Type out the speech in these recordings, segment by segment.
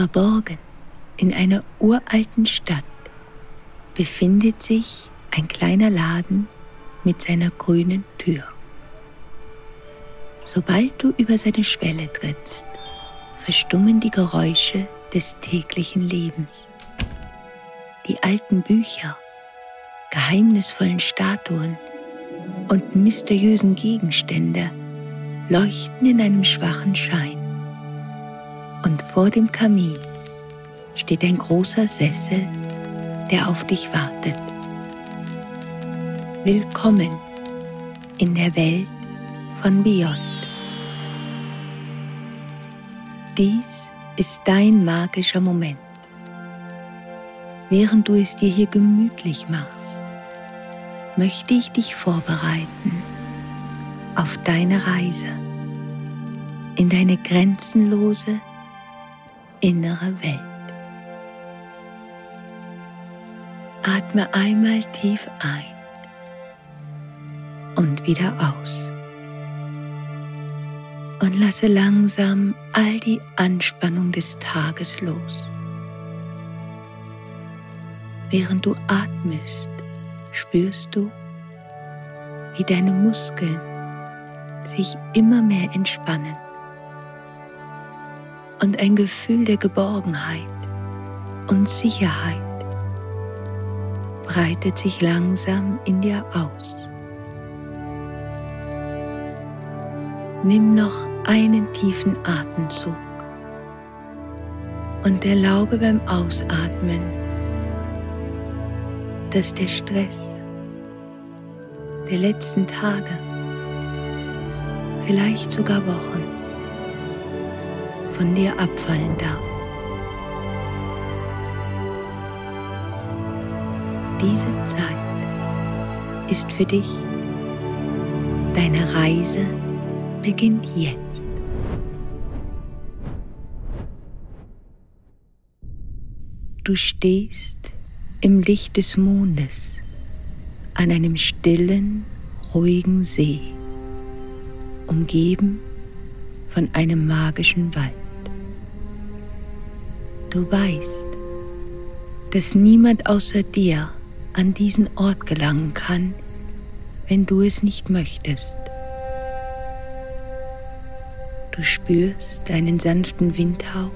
Verborgen in einer uralten Stadt befindet sich ein kleiner Laden mit seiner grünen Tür. Sobald du über seine Schwelle trittst, verstummen die Geräusche des täglichen Lebens. Die alten Bücher, geheimnisvollen Statuen und mysteriösen Gegenstände leuchten in einem schwachen Schein. Und vor dem Kamin steht ein großer Sessel, der auf dich wartet. Willkommen in der Welt von Beyond. Dies ist dein magischer Moment. Während du es dir hier gemütlich machst, möchte ich dich vorbereiten auf deine Reise in deine grenzenlose innere Welt. Atme einmal tief ein und wieder aus. Und lasse langsam all die Anspannung des Tages los. Während du atmest, spürst du, wie deine Muskeln sich immer mehr entspannen und ein Gefühl der Geborgenheit und Sicherheit breitet sich langsam in dir aus. Nimm noch einen tiefen Atemzug und erlaube beim Ausatmen, dass der Stress der letzten Tage, vielleicht sogar Wochen, von dir abfallen darf. Diese Zeit ist für dich. Deine Reise beginnt jetzt. Du stehst im Licht des Mondes an einem stillen, ruhigen See, umgeben von einem magischen Wald. Du weißt, dass niemand außer dir an diesen Ort gelangen kann, wenn du es nicht möchtest. Du spürst einen sanften Windhauch,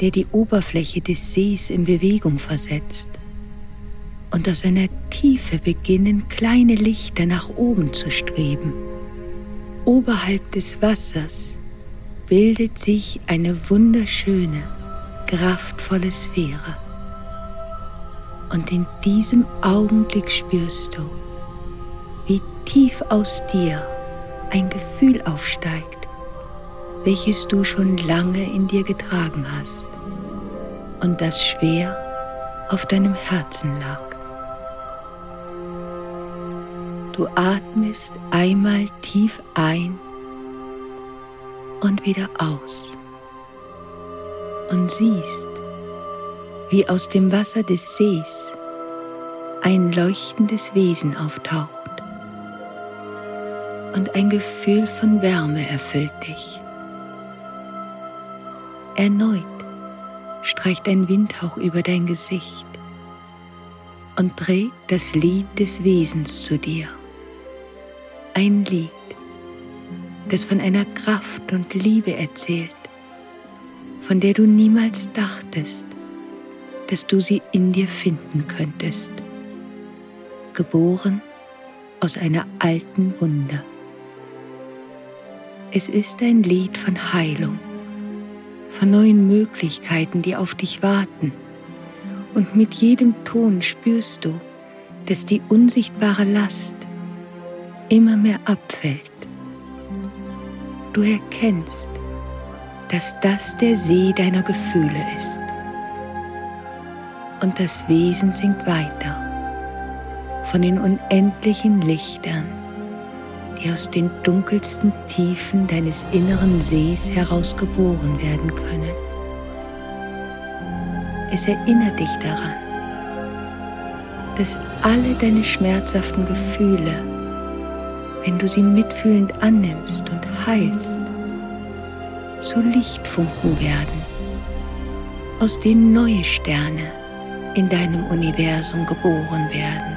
der die Oberfläche des Sees in Bewegung versetzt. Und aus seiner Tiefe beginnen kleine Lichter nach oben zu streben. Oberhalb des Wassers bildet sich eine wunderschöne, kraftvolle Sphäre. Und in diesem Augenblick spürst du, wie tief aus dir ein Gefühl aufsteigt, welches du schon lange in dir getragen hast und das schwer auf deinem Herzen lag. Du atmest einmal tief ein und wieder aus und siehst, wie aus dem Wasser des Sees ein leuchtendes Wesen auftaucht und ein Gefühl von Wärme erfüllt dich. Erneut streicht ein Windhauch über dein Gesicht und trägt das Lied des Wesens zu dir. Ein Lied, das von einer Kraft und Liebe erzählt, von der du niemals dachtest, dass du sie in dir finden könntest. Geboren aus einer alten Wunde. Es ist ein Lied von Heilung, von neuen Möglichkeiten, die auf dich warten. Und mit jedem Ton spürst du, dass die unsichtbare Last immer mehr abfällt. Du erkennst, dass das der See deiner Gefühle ist und das Wesen singt weiter von den unendlichen Lichtern, die aus den dunkelsten Tiefen deines inneren Sees herausgeboren werden können. Es erinnert dich daran, dass alle deine schmerzhaften Gefühle, wenn du sie mitfühlend annimmst und heilst, zu Lichtfunken werden aus denen neue Sterne in deinem Universum geboren werden.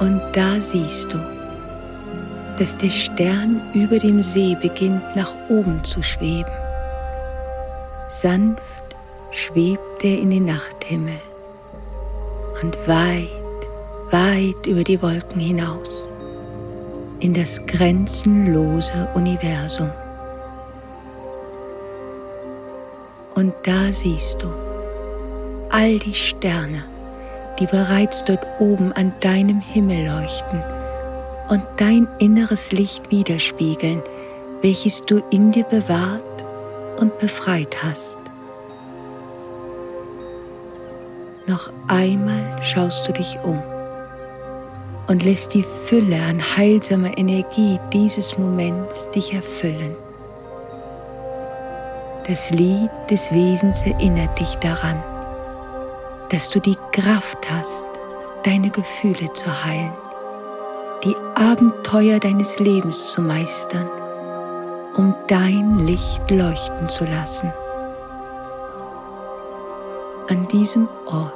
Und da siehst du, dass der Stern über dem See beginnt nach oben zu schweben. Sanft schwebt er in den Nachthimmel und weit, weit über die Wolken hinaus in das grenzenlose Universum. Und da siehst du all die Sterne, die bereits dort oben an deinem Himmel leuchten und dein inneres Licht widerspiegeln, welches du in dir bewahrt und befreit hast. Noch einmal schaust du dich um und lässt die Fülle an heilsamer Energie dieses Moments dich erfüllen. Das Lied des Wesens erinnert dich daran, dass du die Kraft hast, deine Gefühle zu heilen, die Abenteuer deines Lebens zu meistern, um dein Licht leuchten zu lassen. An diesem Ort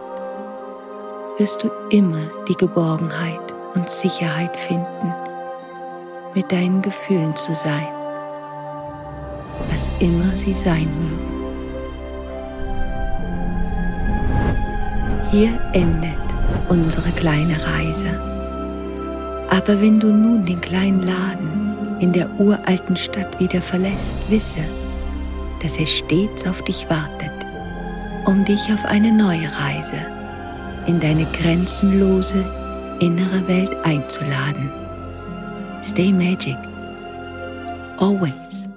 wirst du immer die Geborgenheit und Sicherheit finden, mit deinen Gefühlen zu sein, was immer sie sein mögen. Hier endet unsere kleine Reise. Aber wenn du nun den kleinen Laden in der uralten Stadt wieder verlässt, wisse, dass er stets auf dich wartet, um dich auf eine neue Reise in deine grenzenlose innere Welt einzuladen. Stay magic. Always.